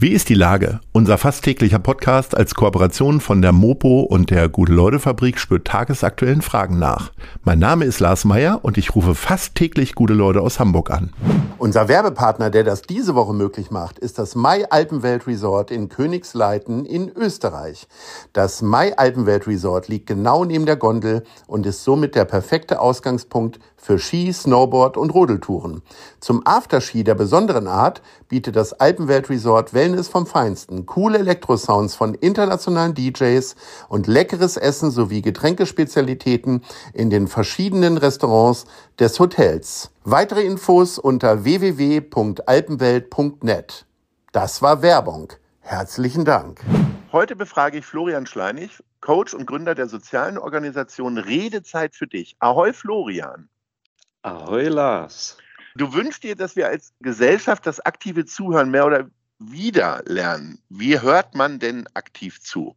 Wie ist die Lage? Unser fast täglicher Podcast als Kooperation von der Mopo und der Gute-Leute-Fabrik spürt tagesaktuellen Fragen nach. Mein Name ist Lars Meyer und ich rufe fast täglich gute Leute aus Hamburg an. Unser Werbepartner, der das diese Woche möglich macht, ist das Mai Alpenwelt Resort in Königsleiten in Österreich. Das Mai Alpenwelt Resort liegt genau neben der Gondel und ist somit der perfekte Ausgangspunkt für Ski, Snowboard und Rodeltouren. Zum Afterski der besonderen Art bietet das Alpenwelt Resort Wellness vom Feinsten, coole Elektrosounds von internationalen DJs und leckeres Essen sowie Getränkespezialitäten in den verschiedenen Restaurants des Hotels. Weitere Infos unter www.alpenwelt.net. Das war Werbung. Herzlichen Dank. Heute befrage ich Florian Schleinig, Coach und Gründer der sozialen Organisation Redezeit für dich. Ahoi Florian. Ahoi Lars. Du wünschst dir, dass wir als Gesellschaft das aktive Zuhören mehr oder wieder lernen. Wie hört man denn aktiv zu?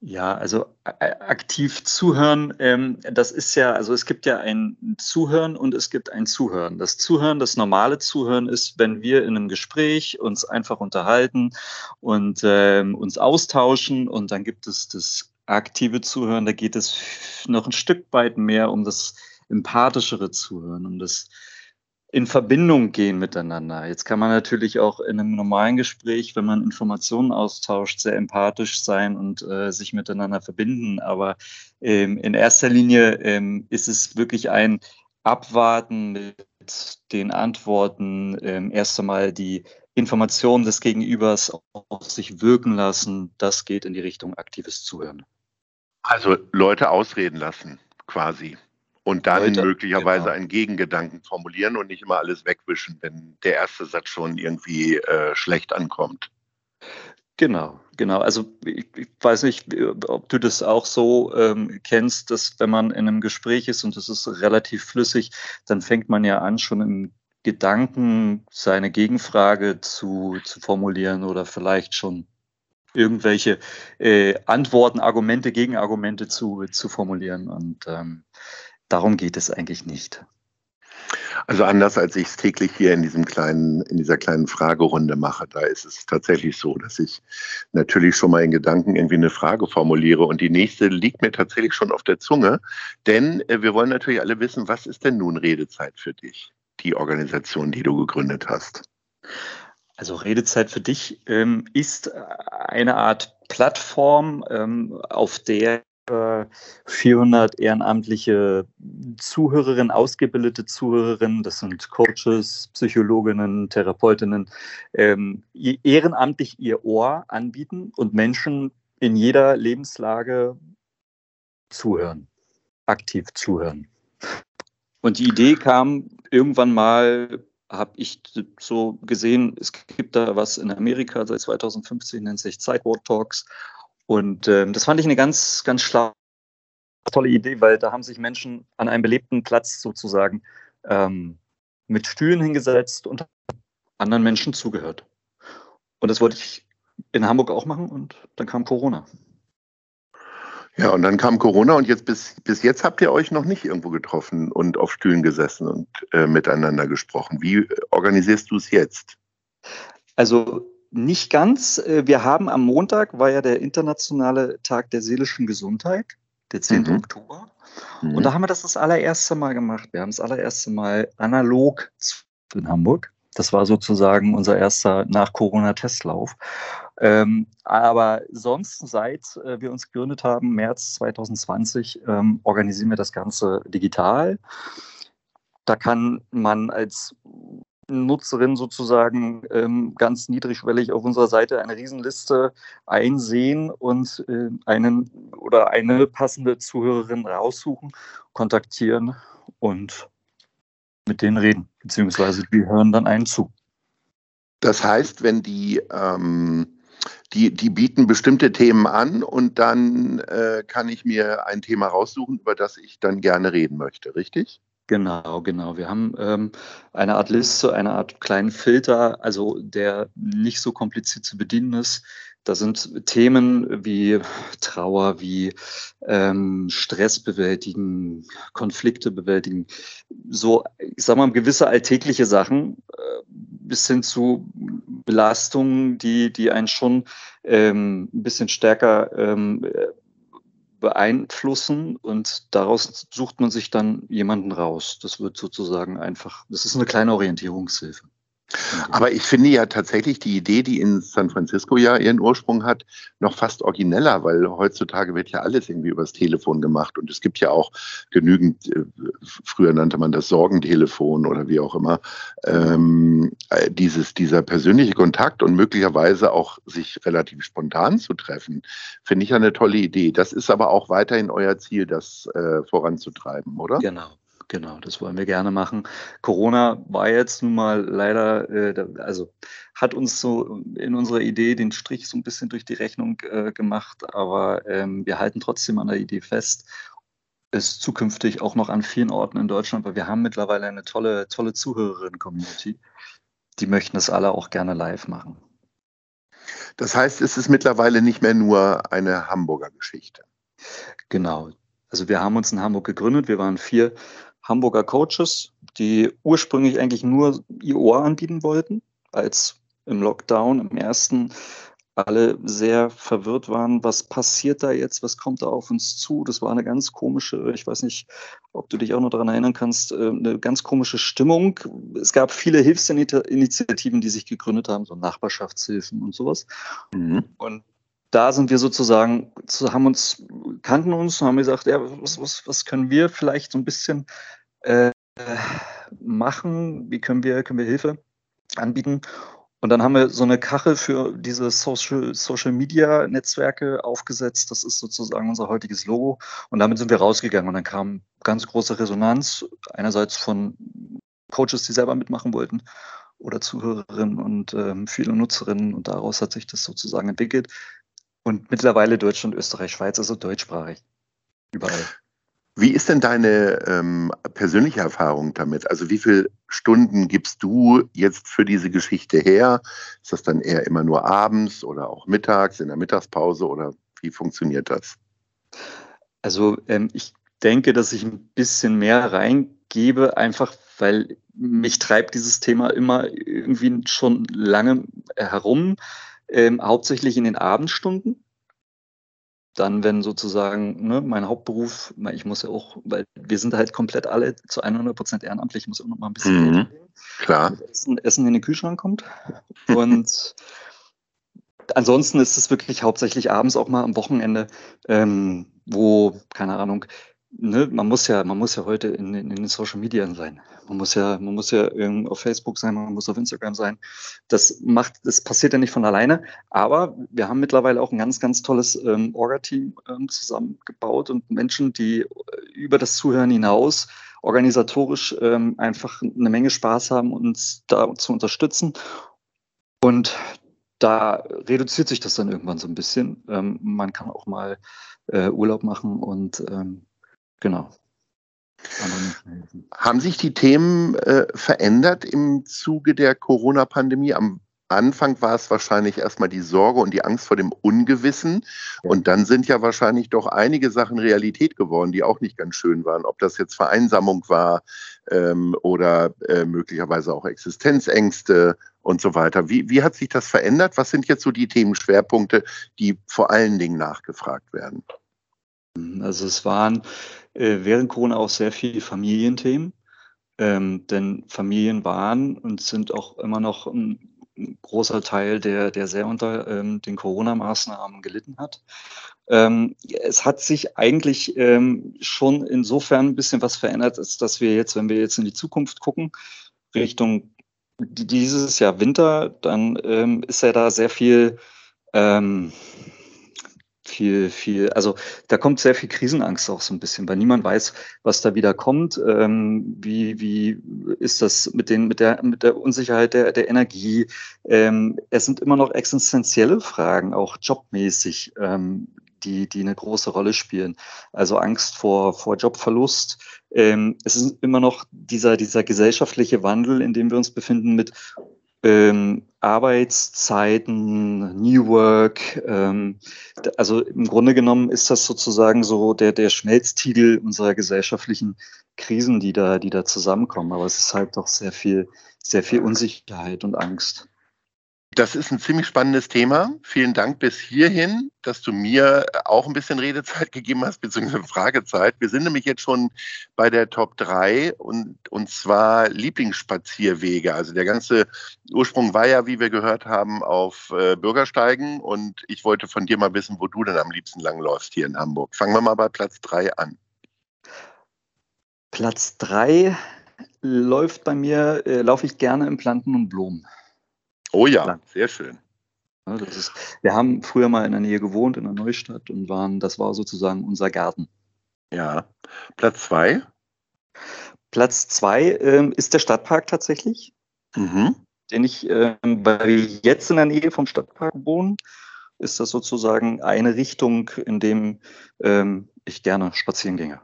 Ja, also aktiv zuhören, ähm, das ist ja, also es gibt ja ein Zuhören und es gibt ein Zuhören. Das Zuhören, das normale Zuhören ist, wenn wir in einem Gespräch uns einfach unterhalten und ähm, uns austauschen und dann gibt es das aktive Zuhören, da geht es noch ein Stück weit mehr um das empathischere Zuhören, um das in Verbindung gehen miteinander. Jetzt kann man natürlich auch in einem normalen Gespräch, wenn man Informationen austauscht, sehr empathisch sein und äh, sich miteinander verbinden. Aber ähm, in erster Linie ähm, ist es wirklich ein Abwarten mit den Antworten, ähm, erst einmal die Informationen des Gegenübers auf sich wirken lassen. Das geht in die Richtung aktives Zuhören. Also Leute ausreden lassen, quasi. Und dann Leute, möglicherweise genau. einen Gegengedanken formulieren und nicht immer alles wegwischen, wenn der erste Satz schon irgendwie äh, schlecht ankommt. Genau, genau. Also ich, ich, weiß nicht, ob du das auch so ähm, kennst, dass wenn man in einem Gespräch ist und es ist relativ flüssig, dann fängt man ja an, schon im Gedanken seine Gegenfrage zu, zu formulieren oder vielleicht schon irgendwelche äh, Antworten, Argumente, Gegenargumente zu, zu formulieren. Und ähm, darum geht es eigentlich nicht. Also anders als ich es täglich hier in diesem kleinen, in dieser kleinen Fragerunde mache, da ist es tatsächlich so, dass ich natürlich schon mal in Gedanken irgendwie eine Frage formuliere und die nächste liegt mir tatsächlich schon auf der Zunge, denn äh, wir wollen natürlich alle wissen, was ist denn nun Redezeit für dich, die Organisation, die du gegründet hast? Also Redezeit für dich ähm, ist eine Art Plattform, ähm, auf der 400 ehrenamtliche Zuhörerinnen, ausgebildete Zuhörerinnen, das sind Coaches, Psychologinnen, Therapeutinnen, ähm, ehrenamtlich ihr Ohr anbieten und Menschen in jeder Lebenslage zuhören, aktiv zuhören. Und die Idee kam irgendwann mal, habe ich so gesehen, es gibt da was in Amerika seit 2015, nennt sich Sidewalk Talks. Und ähm, das fand ich eine ganz, ganz schlaue, tolle Idee, weil da haben sich Menschen an einem belebten Platz sozusagen ähm, mit Stühlen hingesetzt und anderen Menschen zugehört. Und das wollte ich in Hamburg auch machen und dann kam Corona. Ja, und dann kam Corona und jetzt bis, bis jetzt habt ihr euch noch nicht irgendwo getroffen und auf Stühlen gesessen und äh, miteinander gesprochen. Wie organisierst du es jetzt? Also nicht ganz. Äh, wir haben am Montag, war ja der internationale Tag der seelischen Gesundheit, der 10. Mhm. Oktober. Mhm. Und da haben wir das das allererste Mal gemacht. Wir haben das allererste Mal analog in Hamburg. Das war sozusagen unser erster Nach-Corona-Testlauf. Ähm, aber sonst, seit äh, wir uns gegründet haben, März 2020, ähm, organisieren wir das Ganze digital. Da kann man als Nutzerin sozusagen ähm, ganz niedrigschwellig auf unserer Seite eine Riesenliste einsehen und äh, einen oder eine passende Zuhörerin raussuchen, kontaktieren und mit denen reden, beziehungsweise die hören dann einen zu. Das heißt, wenn die, ähm, die, die bieten bestimmte Themen an und dann äh, kann ich mir ein Thema raussuchen, über das ich dann gerne reden möchte, richtig? Genau, genau. Wir haben ähm, eine Art Liste, eine Art kleinen Filter, also der nicht so kompliziert zu bedienen ist. Da sind Themen wie Trauer, wie ähm, Stress bewältigen, Konflikte bewältigen, so, ich sag mal, gewisse alltägliche Sachen äh, bis hin zu Belastungen, die, die einen schon ähm, ein bisschen stärker ähm, beeinflussen und daraus sucht man sich dann jemanden raus. Das wird sozusagen einfach, das ist eine kleine Orientierungshilfe. Aber ich finde ja tatsächlich die Idee, die in San Francisco ja ihren Ursprung hat, noch fast origineller, weil heutzutage wird ja alles irgendwie übers Telefon gemacht und es gibt ja auch genügend, äh, früher nannte man das Sorgentelefon oder wie auch immer, ähm, äh, dieses, dieser persönliche Kontakt und möglicherweise auch sich relativ spontan zu treffen, finde ich ja eine tolle Idee. Das ist aber auch weiterhin euer Ziel, das äh, voranzutreiben, oder? Genau. Genau, das wollen wir gerne machen. Corona war jetzt nun mal leider, äh, also hat uns so in unserer Idee den Strich so ein bisschen durch die Rechnung äh, gemacht, aber ähm, wir halten trotzdem an der Idee fest, es zukünftig auch noch an vielen Orten in Deutschland, weil wir haben mittlerweile eine tolle, tolle Zuhörerinnen-Community. Die möchten das alle auch gerne live machen. Das heißt, es ist mittlerweile nicht mehr nur eine Hamburger Geschichte. Genau. Also wir haben uns in Hamburg gegründet. Wir waren vier Hamburger Coaches, die ursprünglich eigentlich nur IOA anbieten wollten, als im Lockdown im ersten alle sehr verwirrt waren, was passiert da jetzt, was kommt da auf uns zu. Das war eine ganz komische, ich weiß nicht, ob du dich auch noch daran erinnern kannst, äh, eine ganz komische Stimmung. Es gab viele Hilfsinitiativen, die sich gegründet haben, so Nachbarschaftshilfen und sowas. Mhm. Und da sind wir sozusagen, haben uns, kannten uns, haben gesagt, ja, was, was, was können wir vielleicht so ein bisschen äh, machen? Wie können wir, können wir Hilfe anbieten? Und dann haben wir so eine Kachel für diese Social, Social Media Netzwerke aufgesetzt. Das ist sozusagen unser heutiges Logo. Und damit sind wir rausgegangen. Und dann kam ganz große Resonanz. Einerseits von Coaches, die selber mitmachen wollten oder Zuhörerinnen und ähm, viele Nutzerinnen. Und daraus hat sich das sozusagen entwickelt. Und mittlerweile Deutschland, Österreich, Schweiz, also deutschsprachig. Überall. Wie ist denn deine ähm, persönliche Erfahrung damit? Also wie viele Stunden gibst du jetzt für diese Geschichte her? Ist das dann eher immer nur abends oder auch mittags, in der Mittagspause oder wie funktioniert das? Also ähm, ich denke, dass ich ein bisschen mehr reingebe, einfach weil mich treibt dieses Thema immer irgendwie schon lange herum ähm, hauptsächlich in den Abendstunden. Dann, wenn sozusagen ne, mein Hauptberuf, ich muss ja auch, weil wir sind halt komplett alle zu 100 Prozent ehrenamtlich, ich muss auch noch mal ein bisschen mhm, klar. Essen, Essen in den Kühlschrank kommt. Und ansonsten ist es wirklich hauptsächlich abends auch mal am Wochenende, ähm, wo, keine Ahnung, ne, man muss ja, man muss ja heute in, in, in, den Social Media sein. Man muss ja, man muss ja auf Facebook sein, man muss auf Instagram sein. Das macht, das passiert ja nicht von alleine. Aber wir haben mittlerweile auch ein ganz, ganz tolles ähm, Orga-Team ähm, zusammengebaut und Menschen, die über das Zuhören hinaus organisatorisch ähm, einfach eine Menge Spaß haben, uns da zu unterstützen. Und da reduziert sich das dann irgendwann so ein bisschen. Ähm, man kann auch mal äh, Urlaub machen und ähm, Genau. Haben sich die Themen äh, verändert im Zuge der Corona-Pandemie? Am Anfang war es wahrscheinlich erstmal die Sorge und die Angst vor dem Ungewissen. Ja. Und dann sind ja wahrscheinlich doch einige Sachen Realität geworden, die auch nicht ganz schön waren. Ob das jetzt Vereinsamung war ähm, oder äh, möglicherweise auch Existenzängste und so weiter. Wie, wie hat sich das verändert? Was sind jetzt so die Themenschwerpunkte, die vor allen Dingen nachgefragt werden? Also es waren äh, während Corona auch sehr viele Familienthemen, ähm, denn Familien waren und sind auch immer noch ein, ein großer Teil, der, der sehr unter ähm, den Corona-Maßnahmen gelitten hat. Ähm, es hat sich eigentlich ähm, schon insofern ein bisschen was verändert, als dass wir jetzt, wenn wir jetzt in die Zukunft gucken, Richtung dieses Jahr Winter, dann ähm, ist ja da sehr viel ähm, viel, viel, also da kommt sehr viel Krisenangst auch so ein bisschen, weil niemand weiß, was da wieder kommt. Ähm, wie, wie ist das mit den, mit der, mit der Unsicherheit der, der Energie? Ähm, es sind immer noch existenzielle Fragen, auch jobmäßig, ähm, die, die eine große Rolle spielen. Also Angst vor, vor Jobverlust. Ähm, es ist immer noch dieser, dieser gesellschaftliche Wandel, in dem wir uns befinden mit ähm, Arbeitszeiten, New Work. Ähm, also im Grunde genommen ist das sozusagen so der, der Schmelztiegel unserer gesellschaftlichen Krisen, die da, die da zusammenkommen. Aber es ist halt doch sehr viel, sehr viel Unsicherheit und Angst. Das ist ein ziemlich spannendes Thema. Vielen Dank bis hierhin, dass du mir auch ein bisschen Redezeit gegeben hast, beziehungsweise Fragezeit. Wir sind nämlich jetzt schon bei der Top 3 und, und zwar Lieblingsspazierwege. Also der ganze Ursprung war ja, wie wir gehört haben, auf äh, Bürgersteigen und ich wollte von dir mal wissen, wo du denn am liebsten langläufst hier in Hamburg. Fangen wir mal bei Platz 3 an. Platz 3 läuft bei mir, äh, laufe ich gerne im Planten und Blumen. Oh ja, sehr schön. Ist, wir haben früher mal in der Nähe gewohnt, in der Neustadt, und waren, das war sozusagen unser Garten. Ja. Platz zwei? Platz zwei ähm, ist der Stadtpark tatsächlich, mhm. den ich, ähm, weil wir jetzt in der Nähe vom Stadtpark wohnen, ist das sozusagen eine Richtung, in dem ähm, ich gerne spazieren ginge.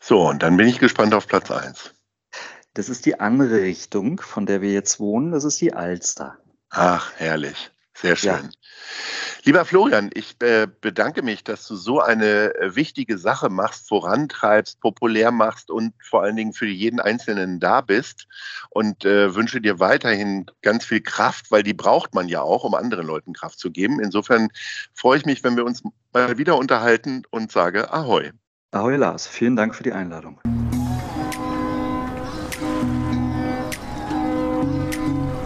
So, und dann bin ich gespannt auf Platz eins. Das ist die andere Richtung, von der wir jetzt wohnen. Das ist die Alster. Ach, herrlich. Sehr schön. Ja. Lieber Florian, ich äh, bedanke mich, dass du so eine äh, wichtige Sache machst, vorantreibst, populär machst und vor allen Dingen für jeden Einzelnen da bist und äh, wünsche dir weiterhin ganz viel Kraft, weil die braucht man ja auch, um anderen Leuten Kraft zu geben. Insofern freue ich mich, wenn wir uns mal wieder unterhalten und sage Ahoi. Ahoi Lars, vielen Dank für die Einladung.